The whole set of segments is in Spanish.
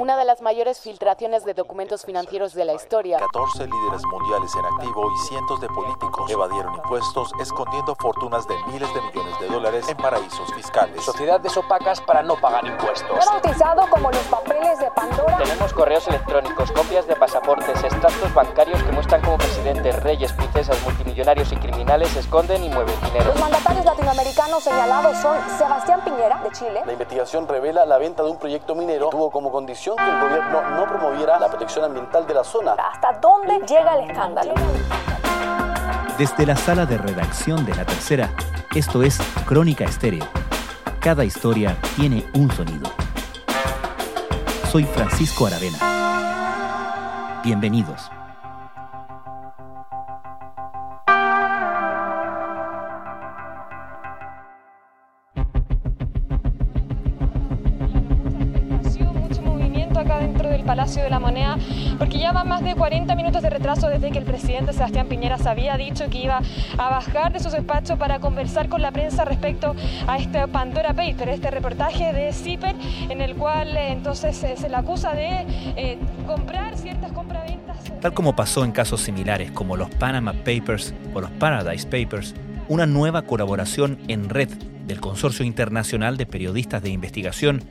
una de las mayores filtraciones de documentos financieros de la historia. 14 líderes mundiales en activo y cientos de políticos evadieron impuestos escondiendo fortunas de miles de millones de dólares en paraísos fiscales. Sociedades opacas para no pagar impuestos. bautizado como los papeles de Pandora. Tenemos correos electrónicos, copias de pasaportes, extractos bancarios que muestran cómo presidentes, reyes, princesas, multimillonarios y criminales esconden y mueven dinero. Los mandatarios latinoamericanos señalados son Sebastián Piñera, de Chile. La investigación revela la venta de un proyecto minero que tuvo como condición que el gobierno no promoviera la protección ambiental de la zona. ¿Hasta dónde llega el escándalo? Desde la sala de redacción de La Tercera, esto es Crónica Estéreo. Cada historia tiene un sonido. Soy Francisco Aravena. Bienvenidos. 40 minutos de retraso desde que el presidente Sebastián Piñera se había dicho que iba a bajar de su despacho para conversar con la prensa respecto a este Pandora Paper, este reportaje de CIPER, en el cual eh, entonces eh, se le acusa de eh, comprar ciertas compraventas. Tal como pasó en casos similares como los Panama Papers o los Paradise Papers, una nueva colaboración en red del Consorcio Internacional de Periodistas de Investigación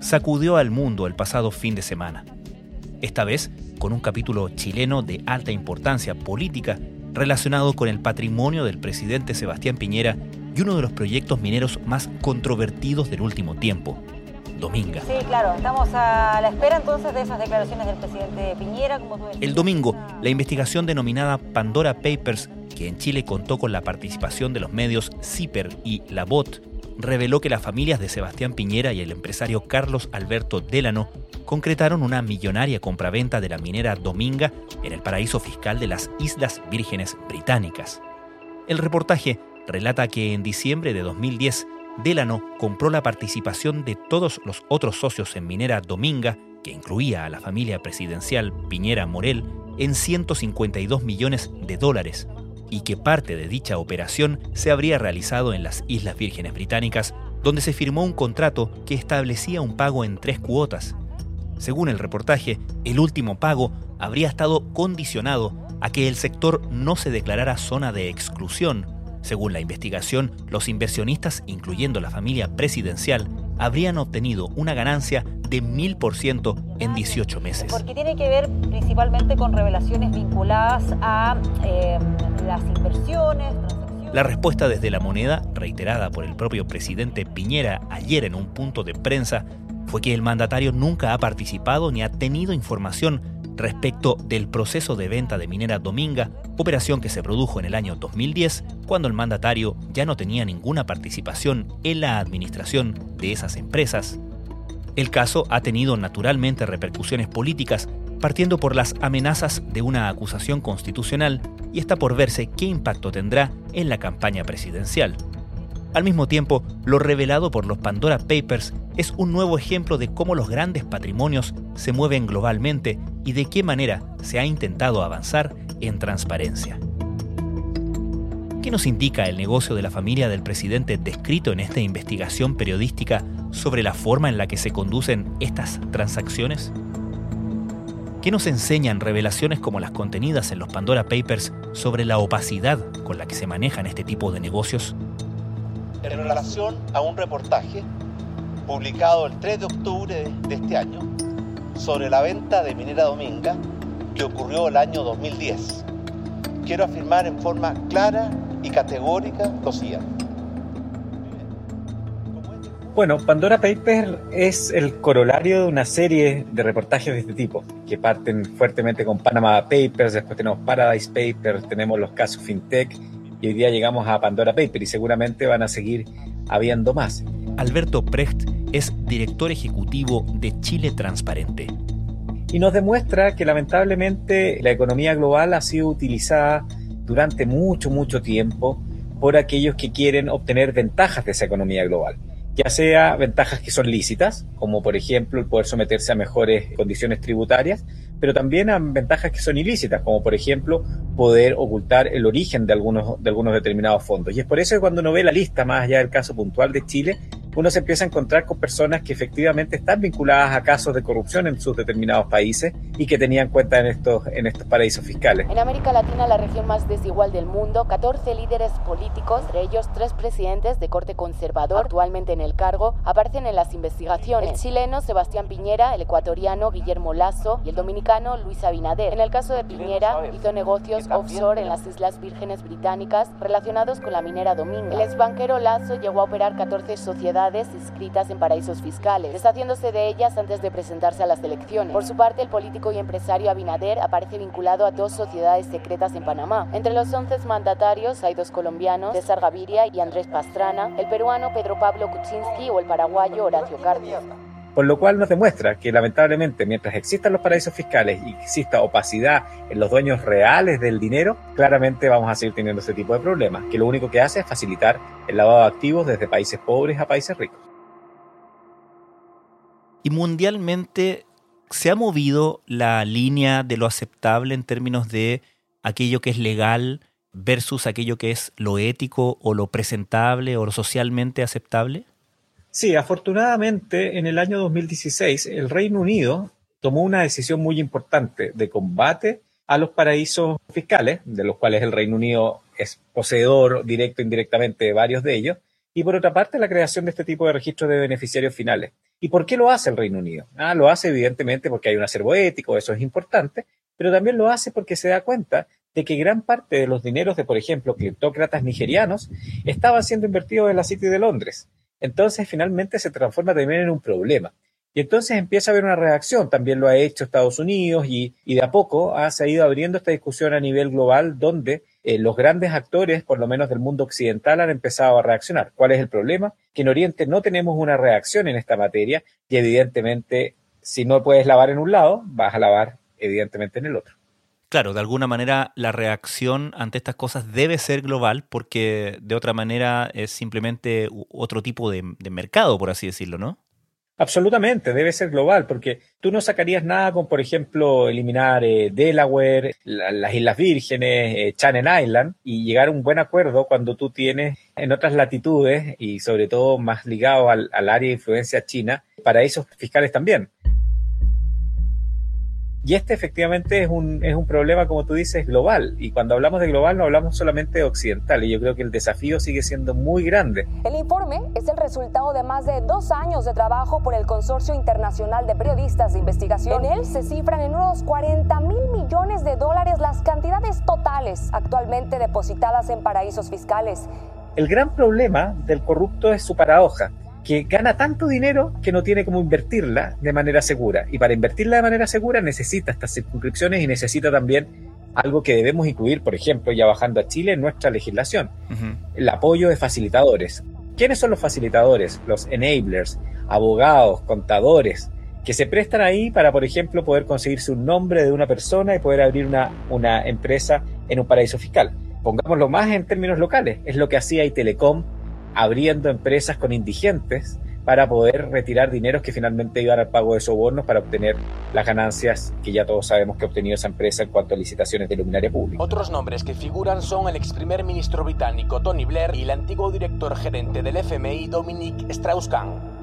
sacudió al mundo el pasado fin de semana esta vez con un capítulo chileno de alta importancia política relacionado con el patrimonio del presidente Sebastián Piñera y uno de los proyectos mineros más controvertidos del último tiempo, Dominga. Sí, claro, estamos a la espera entonces de esas declaraciones del presidente Piñera. el domingo, la investigación denominada Pandora Papers, que en Chile contó con la participación de los medios CIPER y La Bot, reveló que las familias de Sebastián Piñera y el empresario Carlos Alberto Delano concretaron una millonaria compraventa de la minera Dominga en el paraíso fiscal de las Islas Vírgenes Británicas. El reportaje relata que en diciembre de 2010, Delano compró la participación de todos los otros socios en Minera Dominga, que incluía a la familia presidencial Piñera Morel, en 152 millones de dólares, y que parte de dicha operación se habría realizado en las Islas Vírgenes Británicas, donde se firmó un contrato que establecía un pago en tres cuotas, según el reportaje, el último pago habría estado condicionado a que el sector no se declarara zona de exclusión. Según la investigación, los inversionistas, incluyendo la familia presidencial, habrían obtenido una ganancia de 1000% en 18 meses. Porque tiene que ver principalmente con revelaciones vinculadas a eh, las inversiones. La respuesta desde la moneda, reiterada por el propio presidente Piñera ayer en un punto de prensa, fue que el mandatario nunca ha participado ni ha tenido información respecto del proceso de venta de Minera Dominga, operación que se produjo en el año 2010, cuando el mandatario ya no tenía ninguna participación en la administración de esas empresas. El caso ha tenido naturalmente repercusiones políticas, partiendo por las amenazas de una acusación constitucional y está por verse qué impacto tendrá en la campaña presidencial. Al mismo tiempo, lo revelado por los Pandora Papers es un nuevo ejemplo de cómo los grandes patrimonios se mueven globalmente y de qué manera se ha intentado avanzar en transparencia. ¿Qué nos indica el negocio de la familia del presidente descrito en esta investigación periodística sobre la forma en la que se conducen estas transacciones? ¿Qué nos enseñan revelaciones como las contenidas en los Pandora Papers sobre la opacidad con la que se manejan este tipo de negocios? en relación a un reportaje publicado el 3 de octubre de este año sobre la venta de Minera Dominga que ocurrió el año 2010. Quiero afirmar en forma clara y categórica lo siguiente. Bueno, Pandora Papers es el corolario de una serie de reportajes de este tipo, que parten fuertemente con Panama Papers, después tenemos Paradise Papers, tenemos los casos FinTech y hoy día llegamos a Pandora Paper y seguramente van a seguir habiendo más. Alberto Precht es director ejecutivo de Chile Transparente. Y nos demuestra que lamentablemente la economía global ha sido utilizada durante mucho, mucho tiempo por aquellos que quieren obtener ventajas de esa economía global ya sea ventajas que son lícitas, como por ejemplo el poder someterse a mejores condiciones tributarias, pero también a ventajas que son ilícitas, como por ejemplo poder ocultar el origen de algunos, de algunos determinados fondos. Y es por eso que cuando uno ve la lista, más allá del caso puntual de Chile, uno se empieza a encontrar con personas que efectivamente están vinculadas a casos de corrupción en sus determinados países y que tenían cuenta en estos, en estos paraísos fiscales. En América Latina, la región más desigual del mundo, 14 líderes políticos, entre ellos tres presidentes de corte conservador actualmente en el cargo, aparecen en las investigaciones. El chileno Sebastián Piñera, el ecuatoriano Guillermo Lazo y el dominicano Luis Abinader. En el caso de Piñera, hizo negocios offshore en las Islas Vírgenes Británicas relacionados con la minera Dominga. El ex banquero Lazo llegó a operar 14 sociedades inscritas en paraísos fiscales, deshaciéndose de ellas antes de presentarse a las elecciones. Por su parte, el político y empresario Abinader aparece vinculado a dos sociedades secretas en Panamá. Entre los 11 mandatarios hay dos colombianos, César Gaviria y Andrés Pastrana, el peruano Pedro Pablo Kuczynski o el paraguayo Horacio Cartes. Por lo cual nos demuestra que lamentablemente mientras existan los paraísos fiscales y exista opacidad en los dueños reales del dinero, claramente vamos a seguir teniendo ese tipo de problemas, que lo único que hace es facilitar el lavado de activos desde países pobres a países ricos. Y mundialmente se ha movido la línea de lo aceptable en términos de aquello que es legal versus aquello que es lo ético o lo presentable o lo socialmente aceptable? Sí, afortunadamente en el año 2016 el Reino Unido tomó una decisión muy importante de combate a los paraísos fiscales, de los cuales el Reino Unido es poseedor directo e indirectamente de varios de ellos, y por otra parte la creación de este tipo de registros de beneficiarios finales. ¿Y por qué lo hace el Reino Unido? Ah, lo hace evidentemente porque hay un acervo ético, eso es importante, pero también lo hace porque se da cuenta de que gran parte de los dineros de, por ejemplo, criptócratas nigerianos estaban siendo invertidos en la City de Londres entonces finalmente se transforma también en un problema. Y entonces empieza a haber una reacción, también lo ha hecho Estados Unidos y, de a poco ha, se ha ido abriendo esta discusión a nivel global donde eh, los grandes actores, por lo menos del mundo occidental, han empezado a reaccionar. ¿Cuál es el problema? Que en Oriente no tenemos una reacción en esta materia y evidentemente si no puedes lavar en un lado, vas a lavar evidentemente en el otro claro, de alguna manera la reacción ante estas cosas debe ser global porque de otra manera es simplemente otro tipo de, mercado, por así decirlo, ¿no? Absolutamente, debe ser global, porque tú no sacarías nada con, por ejemplo, eliminar eh, Delaware, las Islas Vírgenes, eh, Channel Island, y llegar a un buen acuerdo cuando tú tienes en otras latitudes, y sobre todo más ligado al, al área de influencia china, paraísos fiscales también. Y este efectivamente es un, es un problema, como tú dices, global. Y cuando hablamos de global no hablamos solamente de occidental. Y yo creo que el desafío sigue siendo muy grande. El informe es el resultado de más de dos años de trabajo por el Consorcio Internacional de Periodistas de Investigación. En él se cifran en unos 40 mil millones de dólares las cantidades totales actualmente depositadas en paraísos fiscales. El gran problema del corrupto es su paradoja que gana tanto dinero que no tiene cómo invertirla de manera segura. Y para invertirla de manera segura necesita estas circunscripciones y necesita también algo que debemos incluir, por ejemplo, ya bajando a Chile en nuestra legislación, el apoyo de facilitadores. ¿Quiénes son los facilitadores? Los enablers, abogados, contadores, que se prestan ahí para, por ejemplo, poder conseguirse un nombre de una persona y poder abrir una, una empresa en un paraíso fiscal. Pongámoslo más en términos locales, es lo que hacía Telecom abriendo empresas con indigentes para poder retirar dineros que finalmente iban al pago de sobornos para obtener las ganancias que ya todos sabemos que ha obtenido esa empresa en cuanto a licitaciones de luminaria pública. Otros nombres que figuran son el ex primer ministro británico Tony Blair y el antiguo director gerente del FMI Dominique Strauss-Kahn.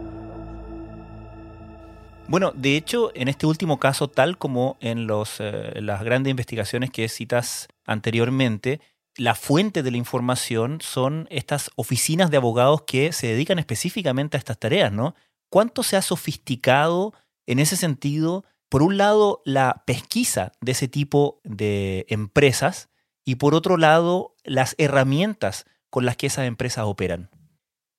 Bueno, de hecho, en este último caso, tal como en los, eh, las grandes investigaciones que citas anteriormente, la fuente de la información son estas oficinas de abogados que se dedican específicamente a estas tareas, ¿no? ¿Cuánto se ha sofisticado en ese sentido, por un lado, la pesquisa de ese tipo de empresas y por otro lado, las herramientas con las que esas empresas operan?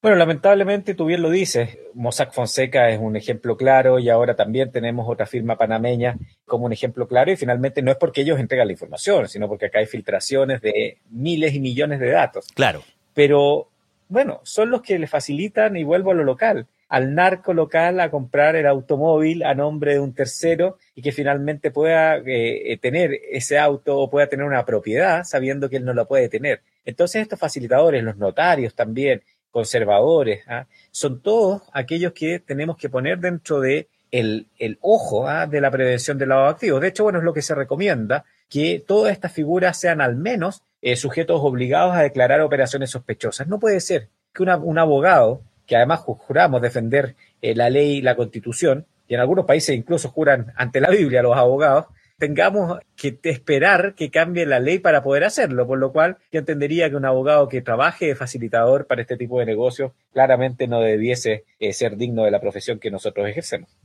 Bueno, lamentablemente tú bien lo dices, Mossack Fonseca es un ejemplo claro y ahora también tenemos otra firma panameña como un ejemplo claro y finalmente no es porque ellos entregan la información, sino porque acá hay filtraciones de miles y millones de datos. Claro. Pero bueno, son los que le facilitan, y vuelvo a lo local, al narco local a comprar el automóvil a nombre de un tercero y que finalmente pueda eh, tener ese auto o pueda tener una propiedad sabiendo que él no lo puede tener. Entonces estos facilitadores, los notarios también, conservadores, ¿ah? son todos aquellos que tenemos que poner dentro de el, ojo ¿ah? de la prevención del lavado de activos. De hecho, bueno, es lo que se recomienda, que todas estas figuras sean al menos eh, sujetos obligados a declarar operaciones sospechosas. No puede ser que un abogado que además juramos defender eh, la ley y la constitución, y en algunos países incluso juran ante la Biblia los abogados, tengamos que esperar que cambie la ley para poder hacerlo, por lo cual yo entendería que un abogado que trabaje de facilitador para este tipo de negocios claramente no debiese eh, ser digno de la profesión que nosotros ejercemos.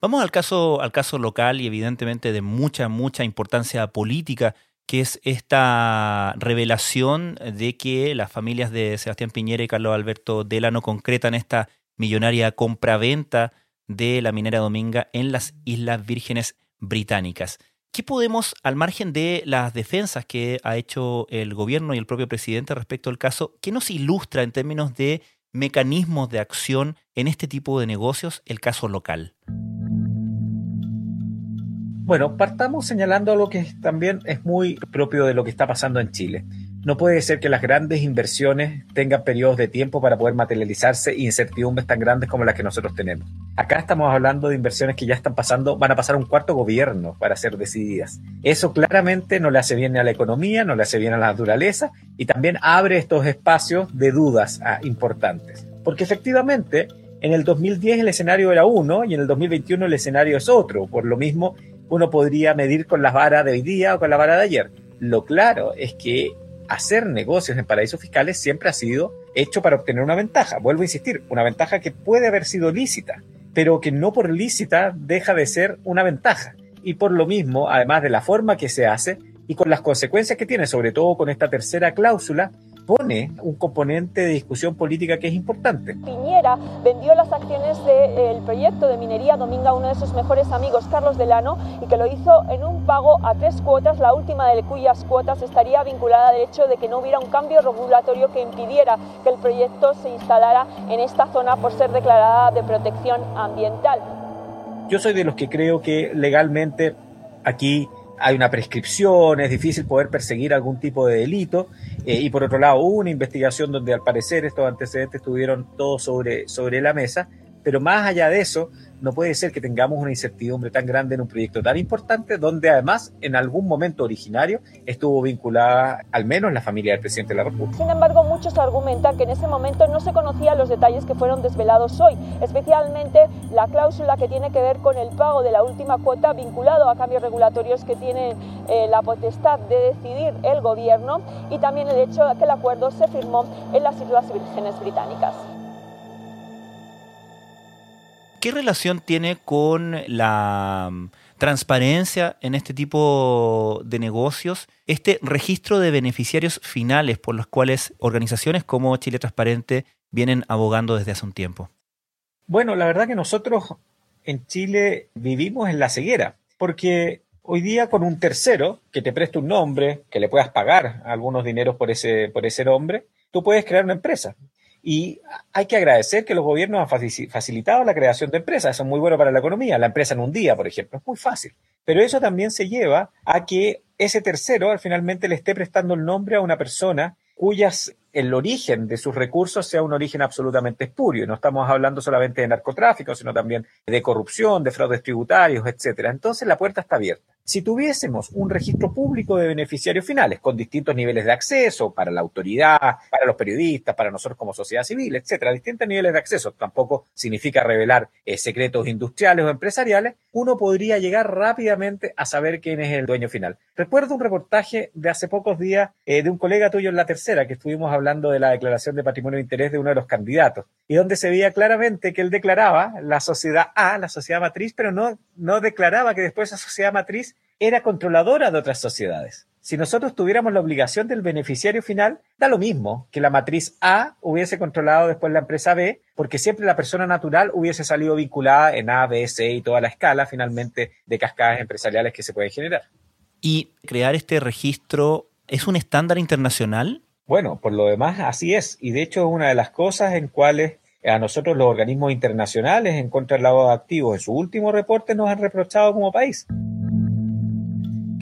Vamos al caso, al caso local y evidentemente de mucha, mucha importancia política, que es esta revelación de que las familias de Sebastián Piñera y Carlos Alberto Delano concretan esta millonaria compraventa de la minera Dominga en las Islas Vírgenes Británicas. ¿Qué podemos, al margen de las defensas que ha hecho el gobierno y el propio presidente respecto al caso, qué nos ilustra en términos de mecanismos de acción en este tipo de negocios el caso local? Bueno, partamos señalando algo que también es muy propio de lo que está pasando en Chile. No puede ser que las grandes inversiones tengan periodos de tiempo para poder materializarse e incertidumbres tan grandes como las que nosotros tenemos. Acá estamos hablando de inversiones que ya están pasando, van a pasar un cuarto gobierno para ser decididas. Eso claramente no le hace bien a la economía, no le hace bien a la naturaleza y también abre estos espacios de dudas ah, importantes. Porque efectivamente, en el 2010 el escenario era uno y en el 2021 el escenario es otro. Por lo mismo, uno podría medir con las varas de hoy día o con la vara de ayer. Lo claro es que hacer negocios en paraísos fiscales siempre ha sido hecho para obtener una ventaja. Vuelvo a insistir, una ventaja que puede haber sido lícita, pero que no por lícita deja de ser una ventaja. Y por lo mismo, además de la forma que se hace y con las consecuencias que tiene, sobre todo con esta tercera cláusula, pone un componente de discusión política que es importante. Piñera vendió las acciones del proyecto de minería Dominga a uno de sus mejores amigos, Carlos Delano, y que lo hizo en un pago a tres cuotas, la última de cuyas cuotas estaría vinculada al hecho de que no hubiera un cambio regulatorio que impidiera que el proyecto se instalara en esta zona por ser declarada de protección ambiental. Yo soy de los que creo que legalmente aquí hay una prescripción, es difícil poder perseguir algún tipo de delito. Eh, y por otro lado, hubo una investigación donde al parecer estos antecedentes estuvieron todos sobre, sobre la mesa. Pero más allá de eso, no puede ser que tengamos una incertidumbre tan grande en un proyecto tan importante, donde además en algún momento originario estuvo vinculada al menos la familia del presidente de la República. Sin embargo, muchos argumentan que en ese momento no se conocían los detalles que fueron desvelados hoy, especialmente la cláusula que tiene que ver con el pago de la última cuota vinculado a cambios regulatorios que tiene eh, la potestad de decidir el gobierno y también el hecho de que el acuerdo se firmó en las Islas Vírgenes Británicas. ¿Qué relación tiene con la mm, transparencia en este tipo de negocios, este registro de beneficiarios finales por los cuales organizaciones como Chile Transparente vienen abogando desde hace un tiempo? Bueno, la verdad que nosotros en Chile vivimos en la ceguera, porque hoy día con un tercero que te preste un nombre, que le puedas pagar algunos dineros por ese, por ese nombre, tú puedes crear una empresa. Y hay que agradecer que los gobiernos han facilitado la creación de empresas. Eso es muy bueno para la economía. La empresa en un día, por ejemplo, es muy fácil. Pero eso también se lleva a que ese tercero al finalmente le esté prestando el nombre a una persona cuyas el origen de sus recursos sea un origen absolutamente espurio. No estamos hablando solamente de narcotráfico, sino también de corrupción, de fraudes tributarios, etcétera. Entonces la puerta está abierta. Si tuviésemos un registro público de beneficiarios finales con distintos niveles de acceso para la autoridad, para los periodistas, para nosotros como sociedad civil, etcétera, distintos niveles de acceso, tampoco significa revelar eh, secretos industriales o empresariales, uno podría llegar rápidamente a saber quién es el dueño final. Recuerdo un reportaje de hace pocos días eh, de un colega tuyo en la tercera que estuvimos hablando de la declaración de patrimonio de interés de uno de los candidatos y donde se veía claramente que él declaraba la sociedad A, la sociedad matriz, pero no, no declaraba que después esa sociedad matriz era controladora de otras sociedades. Si nosotros tuviéramos la obligación del beneficiario final, da lo mismo que la matriz A hubiese controlado después la empresa B, porque siempre la persona natural hubiese salido vinculada en A, B, C y toda la escala finalmente de cascadas empresariales que se pueden generar. ¿Y crear este registro es un estándar internacional? Bueno, por lo demás así es. Y de hecho es una de las cosas en cuales a nosotros los organismos internacionales en contra del lavado de activos en su último reporte nos han reprochado como país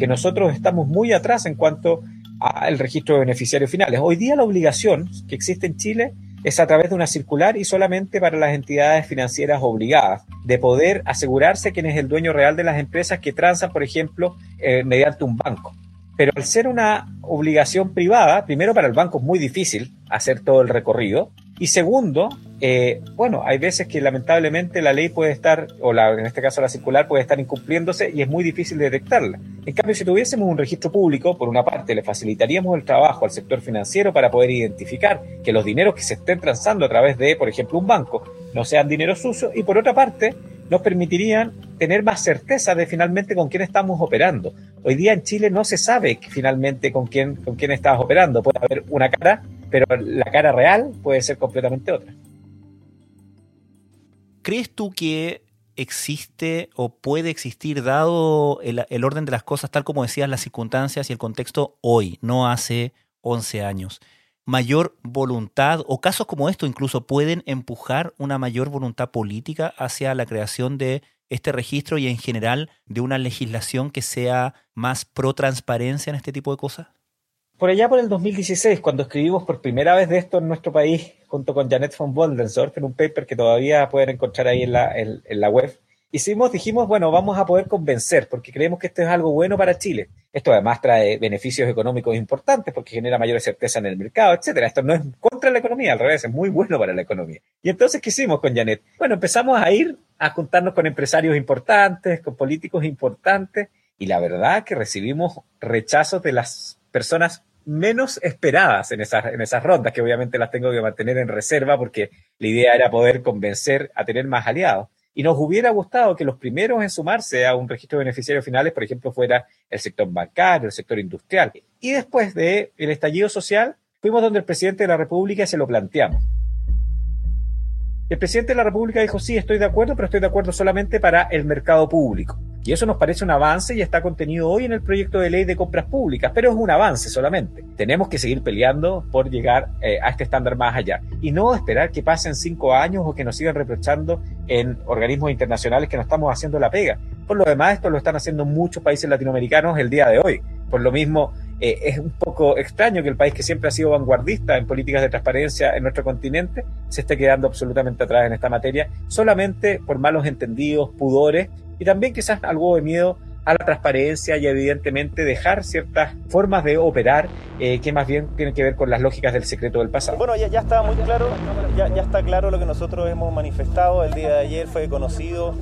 que nosotros estamos muy atrás en cuanto al registro de beneficiarios finales. Hoy día la obligación que existe en Chile es a través de una circular y solamente para las entidades financieras obligadas, de poder asegurarse quién es el dueño real de las empresas que transan, por ejemplo, eh, mediante un banco. Pero al ser una obligación privada, primero para el banco es muy difícil hacer todo el recorrido y segundo, eh, bueno, hay veces que lamentablemente la ley puede estar, o la, en este caso la circular, puede estar incumpliéndose y es muy difícil detectarla. En cambio, si tuviésemos un registro público, por una parte, le facilitaríamos el trabajo al sector financiero para poder identificar que los dineros que se estén transando a través de, por ejemplo, un banco, no sean dineros sucios, y por otra parte, nos permitirían tener más certeza de finalmente con quién estamos operando. Hoy día en Chile no se sabe finalmente con quién, con quién estás operando. Puede haber una cara, pero la cara real puede ser completamente otra. ¿Crees tú que existe o puede existir, dado el, orden de las cosas, tal como decías, las circunstancias y el contexto hoy, no hace 11 años? mayor voluntad o casos como esto incluso pueden empujar una mayor voluntad política hacia la creación de este registro y en general de una legislación que sea más pro transparencia en este tipo de cosas? Por allá por el 2016, cuando escribimos por primera vez de esto en nuestro país, junto con Janet von Boldensdorf, en un paper que todavía pueden encontrar ahí en la, web, hicimos, dijimos, bueno, vamos a poder convencer, porque creemos que esto es algo bueno para Chile. Esto además trae beneficios económicos importantes porque genera mayor certeza en el mercado, etcétera. Esto no es contra la economía, al revés, es muy bueno para la economía. Y entonces, ¿qué hicimos con Janet? Bueno, empezamos a ir a juntarnos con empresarios importantes, con políticos importantes, y la verdad que recibimos rechazos de las personas menos esperadas en esas, en esas rondas, que obviamente las tengo que mantener en reserva porque la idea era poder convencer a tener más aliados. Y nos hubiera gustado que los primeros en sumarse a un registro de beneficiarios finales, por ejemplo, fuera el sector bancario, el sector industrial. Y después del el estallido social, fuimos donde el presidente de la República se lo planteamos. El presidente de la República dijo, sí, estoy de acuerdo, pero estoy de acuerdo solamente para el mercado público. Y eso nos parece un avance y está contenido hoy en el proyecto de ley de compras públicas, pero es un avance solamente. Tenemos que seguir peleando por llegar eh, a este estándar más allá y no esperar que pasen cinco años o que nos sigan reprochando en organismos internacionales que no estamos haciendo la pega. Por lo demás, esto lo están haciendo muchos países latinoamericanos el día de hoy. Por lo mismo, eh, es un poco extraño que el país que siempre ha sido vanguardista en políticas de transparencia en nuestro continente se esté quedando absolutamente atrás en esta materia, solamente por malos entendidos, pudores y también quizás algo de miedo a la transparencia y evidentemente dejar ciertas formas de operar eh, que más bien tienen que ver con las lógicas del secreto del pasado. Bueno, ya, ya está muy claro, ya, ya, está claro lo que nosotros hemos manifestado. El día de ayer fue conocido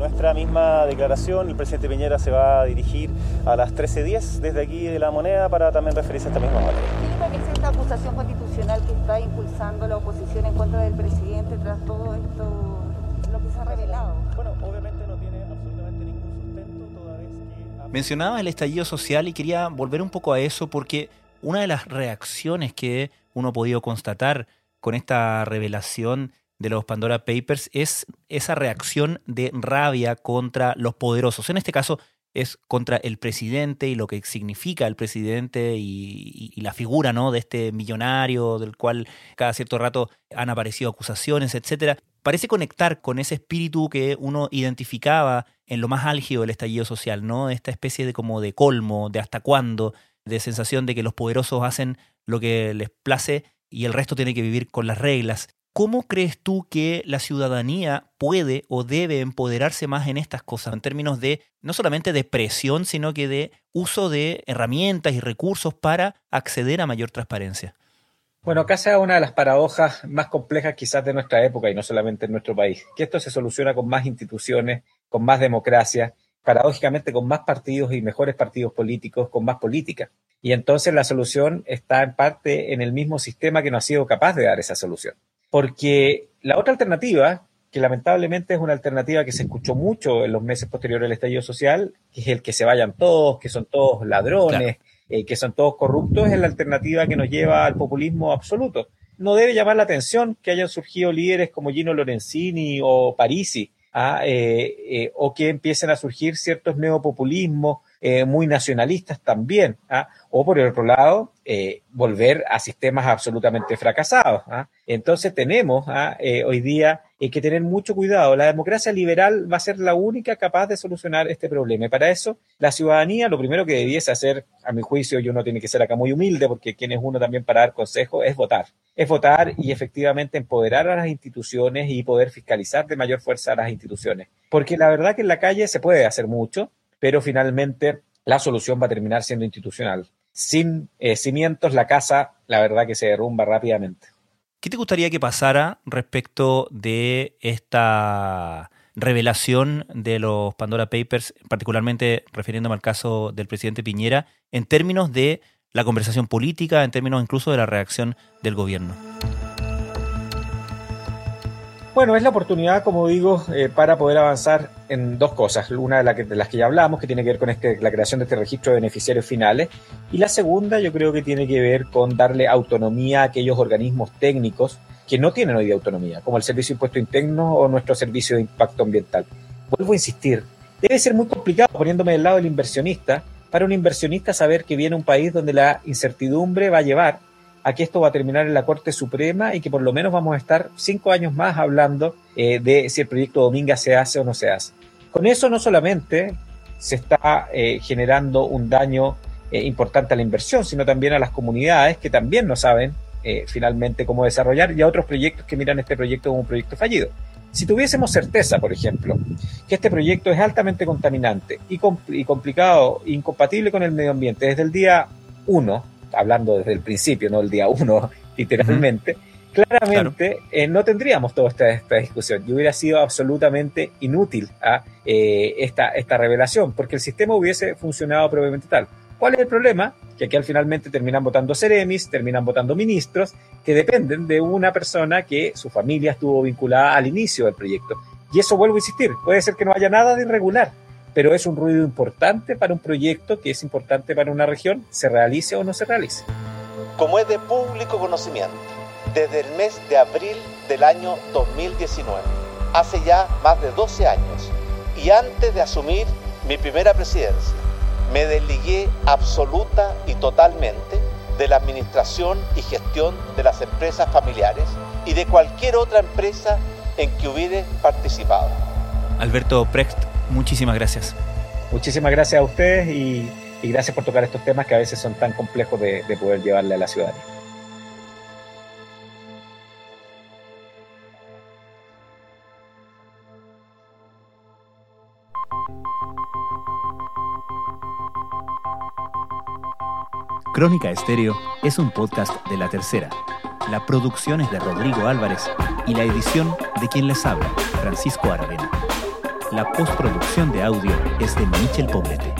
nuestra misma declaración. El presidente Piñera se va a dirigir a las 13.10 desde aquí de la moneda para también referirse a esta misma materia. ¿Qué es esta acusación constitucional que está impulsando la oposición en contra del presidente tras todo esto, lo que se ha revelado? Bueno, obviamente no tiene absolutamente ningún sustento toda vez que... Mencionaba el estallido social y quería volver un poco a eso porque una de las reacciones que uno ha podido constatar con esta revelación de los Pandora Papers es esa reacción de rabia contra los poderosos. En este caso es contra el presidente y lo que significa el presidente y, la figura ¿no? de este millonario del cual cada cierto rato han aparecido acusaciones, etc. Parece conectar con ese espíritu que uno identificaba en lo más álgido del estallido social, ¿no? Esta especie de como de colmo, de hasta cuándo, de sensación de que los poderosos hacen lo que les place y el resto tiene que vivir con las reglas. ¿Cómo crees tú que la ciudadanía puede o debe empoderarse más en estas cosas, en términos de no solamente de presión, sino que de uso de herramientas y recursos para acceder a mayor transparencia? Bueno, acá se una de las paradojas más complejas quizás de nuestra época y no solamente en nuestro país, que esto se soluciona con más instituciones, con más democracia, paradójicamente con más partidos y mejores partidos políticos, con más política. Y entonces la solución está en parte en el mismo sistema que no ha sido capaz de dar esa solución. Porque la otra alternativa, que lamentablemente es una alternativa que se escuchó mucho en los meses posteriores al estallido social, que es el que se vayan todos, que son todos ladrones, eh, que son todos corruptos, es la alternativa que nos lleva al populismo absoluto. No debe llamar la atención que hayan surgido líderes como Gino Lorenzini o Parisi, ¿ah? eh, eh, o que empiecen a surgir ciertos neopopulismos muy nacionalistas también, ¿ah? o por el otro lado, eh, volver a sistemas absolutamente fracasados. ¿ah? Entonces tenemos ¿ah? eh, hoy día eh, que tener mucho cuidado. La democracia liberal va a ser la única capaz de solucionar este problema. Y para eso, la ciudadanía, lo primero que debiese hacer, a mi juicio, y uno tiene que ser acá muy humilde, porque quien es uno también para dar consejo, es votar. Es votar y efectivamente empoderar a las instituciones y poder fiscalizar de mayor fuerza a las instituciones. Porque la verdad que en la calle se puede hacer mucho, pero finalmente la solución va a terminar siendo institucional sin eh, cimientos la casa, la verdad que se derrumba rápidamente. ¿Qué te gustaría que pasara respecto de esta revelación de los Pandora Papers, particularmente refiriéndome al caso del presidente Piñera, en términos de la conversación política, en términos incluso de la reacción del gobierno? Bueno, es la oportunidad, como digo, eh, para poder avanzar en dos cosas. Una de, de, las que ya hablamos, que tiene que ver con este, la creación de este registro de beneficiarios finales. Y la segunda, yo creo que tiene que ver con darle autonomía a aquellos organismos técnicos que no tienen hoy de autonomía, como el Servicio de Impuesto Interno o nuestro Servicio de Impacto Ambiental. Vuelvo a insistir, debe ser muy complicado, poniéndome del lado del inversionista, para un inversionista saber que viene un país donde la incertidumbre va a llevar a que esto va a terminar en la Corte Suprema y que por lo menos vamos a estar cinco años más hablando eh, de si el proyecto Dominga se hace o no se hace. Con eso no solamente se está eh, generando un daño eh, importante a la inversión, sino también a las comunidades que también no saben finalmente cómo desarrollar y a otros proyectos que miran este proyecto como un proyecto fallido. Si tuviésemos certeza, por ejemplo, que este proyecto es altamente contaminante y, y complicado, incompatible con el medio ambiente desde el día uno, hablando desde el principio, no el día uno, literalmente, claramente eh, no tendríamos toda esta, esta, discusión y hubiera sido absolutamente inútil a, eh, esta, esta revelación, porque el sistema hubiese funcionado probablemente tal. ¿Cuál es el problema? Que aquí al finalmente terminan votando seremis, terminan votando ministros, que dependen de una persona que su familia estuvo vinculada al inicio del proyecto. Y eso vuelvo a insistir, puede ser que no haya nada de irregular, pero es un ruido importante para un proyecto que es importante para una región, se realice o no se realice. Como es de público conocimiento, desde el mes de abril del año 2019, hace ya más de 12 años, y antes de asumir mi primera presidencia, me desligué absoluta y totalmente de la administración y gestión de las empresas familiares y de cualquier otra empresa en que hubiere participado. Alberto Precht, muchísimas gracias. Muchísimas gracias a ustedes y, gracias por tocar estos temas que a veces son tan complejos de, de poder llevarle a la ciudadanía. Crónica Estéreo es un podcast de La Tercera. La producción es de Rodrigo Álvarez y la edición de quien les habla, Francisco Aravena. La postproducción de audio es de Michel Poblete.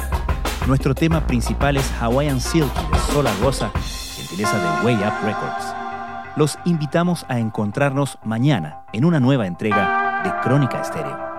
Nuestro tema principal es Hawaiian Silk de Sola Rosa, gentileza de Way Up Records. Los invitamos a encontrarnos mañana en una nueva entrega de Crónica Estéreo.